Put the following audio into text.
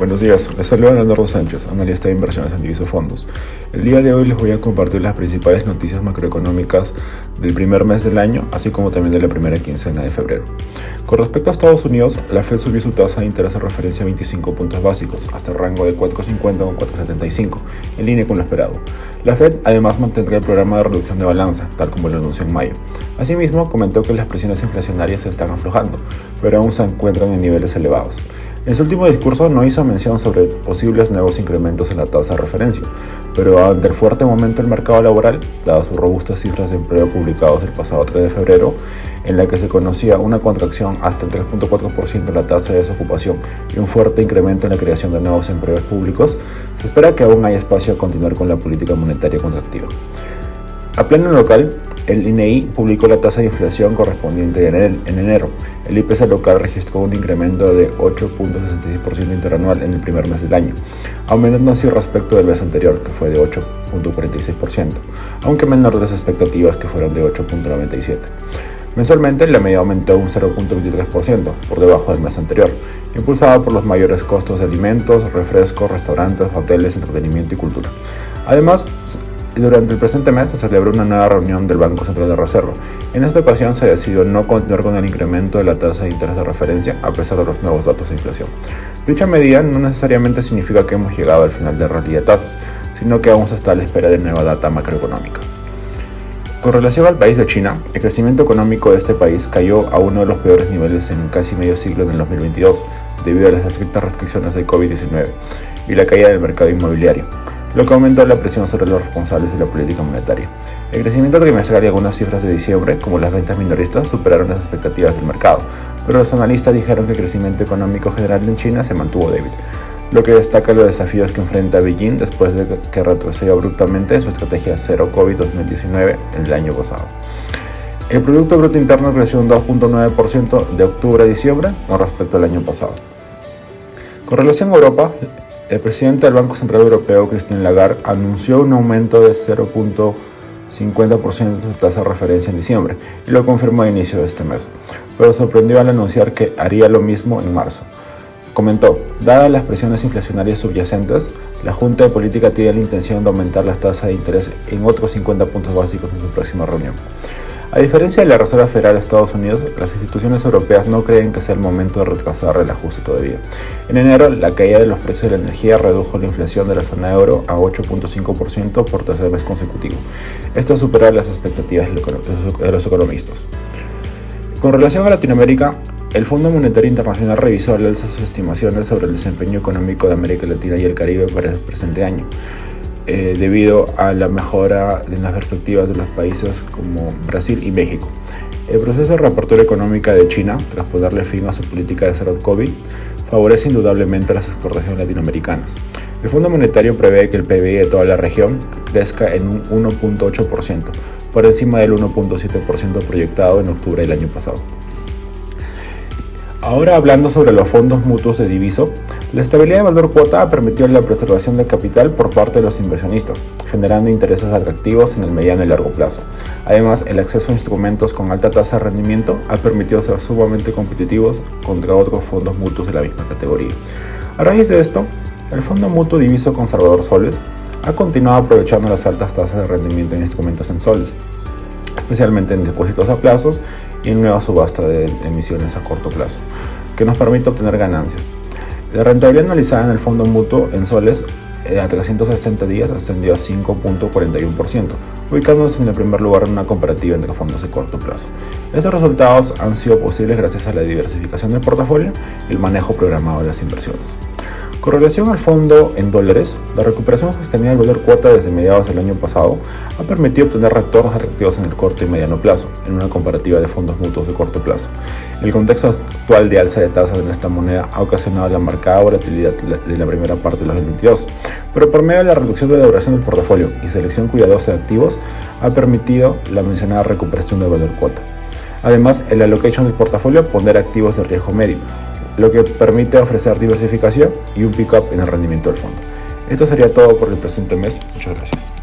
Buenos días, les saluda Leonardo Sánchez, analista de inversiones en divisos fondos. El día de hoy les voy a compartir las principales noticias macroeconómicas del primer mes del año, así como también de la primera quincena de febrero. Con respecto a Estados Unidos, la Fed subió su tasa de interés de referencia a 25 puntos básicos, hasta el rango de 4,50 con 4,75, en línea con lo esperado. La Fed además mantendrá el programa de reducción de balanza, tal como lo anunció en mayo. Asimismo, comentó que las presiones inflacionarias se están aflojando, pero aún se encuentran en niveles elevados. En su último discurso no hizo mención sobre posibles nuevos incrementos en la tasa de referencia, pero ante el fuerte momento del mercado laboral, dadas sus robustas cifras de empleo publicados el pasado 3 de febrero, en la que se conocía una contracción hasta el 3.4% en la tasa de desocupación y un fuerte incremento en la creación de nuevos empleos públicos, se espera que aún haya espacio a continuar con la política monetaria contractiva. A pleno local, el INEI publicó la tasa de inflación correspondiente en enero. El IPC local registró un incremento de 8.66% interanual en el primer mes del año, aumentando así respecto del mes anterior, que fue de 8.46%, aunque menor de las expectativas que fueron de 8.97%. Mensualmente la media aumentó un 0.23%, por debajo del mes anterior, impulsado por los mayores costos de alimentos, refrescos, restaurantes, hoteles, entretenimiento y cultura. Además, durante el presente mes se celebró una nueva reunión del Banco Central de Reserva. En esta ocasión se decidió no continuar con el incremento de la tasa de interés de referencia a pesar de los nuevos datos de inflación. Dicha medida no necesariamente significa que hemos llegado al final de rally de tasas, sino que aún se está a la espera de nueva data macroeconómica. Con relación al país de China, el crecimiento económico de este país cayó a uno de los peores niveles en casi medio siglo en el 2022, debido a las estrictas restricciones de COVID-19 y la caída del mercado inmobiliario lo que aumentó la presión sobre los responsables de la política monetaria. El crecimiento trimestral y algunas cifras de diciembre, como las ventas minoristas, superaron las expectativas del mercado, pero los analistas dijeron que el crecimiento económico general en China se mantuvo débil, lo que destaca los desafíos que enfrenta Beijing después de que retrocedió abruptamente en su estrategia Zero COVID 2019 el año pasado. El Producto Bruto Interno creció un 2.9% de octubre a diciembre con respecto al año pasado. Con relación a Europa, el presidente del Banco Central Europeo, Christine Lagarde, anunció un aumento de 0.50% de su tasa de referencia en diciembre y lo confirmó a inicio de este mes, pero sorprendió al anunciar que haría lo mismo en marzo. Comentó, dadas las presiones inflacionarias subyacentes, la Junta de Política tiene la intención de aumentar las tasas de interés en otros 50 puntos básicos en su próxima reunión. A diferencia de la Reserva Federal de Estados Unidos, las instituciones europeas no creen que sea el momento de retrasar el ajuste todavía. En enero, la caída de los precios de la energía redujo la inflación de la zona euro a 8.5% por tercer mes consecutivo. Esto supera las expectativas de los economistas. Con relación a Latinoamérica, el Fondo Monetario Internacional revisó al alza sus estimaciones sobre el desempeño económico de América Latina y el Caribe para el presente año. Eh, debido a la mejora en las perspectivas de los países como Brasil y México. El proceso de reapertura económica de China, tras ponerle fin a su política de cero COVID, favorece indudablemente a las exportaciones latinoamericanas. El Fondo Monetario prevé que el PIB de toda la región crezca en un 1.8%, por encima del 1.7% proyectado en octubre del año pasado. Ahora hablando sobre los fondos mutuos de diviso, la estabilidad de valor cuota ha permitido la preservación de capital por parte de los inversionistas, generando intereses atractivos en el mediano y largo plazo. Además, el acceso a instrumentos con alta tasa de rendimiento ha permitido ser sumamente competitivos contra otros fondos mutuos de la misma categoría. A raíz de esto, el Fondo Mutuo Diviso Conservador Soles ha continuado aprovechando las altas tasas de rendimiento en instrumentos en soles, especialmente en depósitos a plazos en nueva subasta de emisiones a corto plazo, que nos permite obtener ganancias. La rentabilidad analizada en el fondo mutuo en soles eh, a 360 días ascendió a 5.41%, ubicándose en el primer lugar en una comparativa entre fondos de corto plazo. Estos resultados han sido posibles gracias a la diversificación del portafolio y el manejo programado de las inversiones. Con relación al fondo en dólares, la recuperación sostenida del valor cuota desde mediados del año pasado ha permitido obtener retornos atractivos en el corto y mediano plazo, en una comparativa de fondos mutuos de corto plazo. El contexto actual de alza de tasas en esta moneda ha ocasionado la marcada volatilidad de la primera parte de 2022, pero por medio de la reducción de la duración del portafolio y selección cuidadosa de activos, ha permitido la mencionada recuperación del valor cuota. Además, el allocation del portafolio pondera activos de riesgo medio, lo que permite ofrecer diversificación y un pick-up en el rendimiento del fondo. Esto sería todo por el presente mes. Muchas gracias.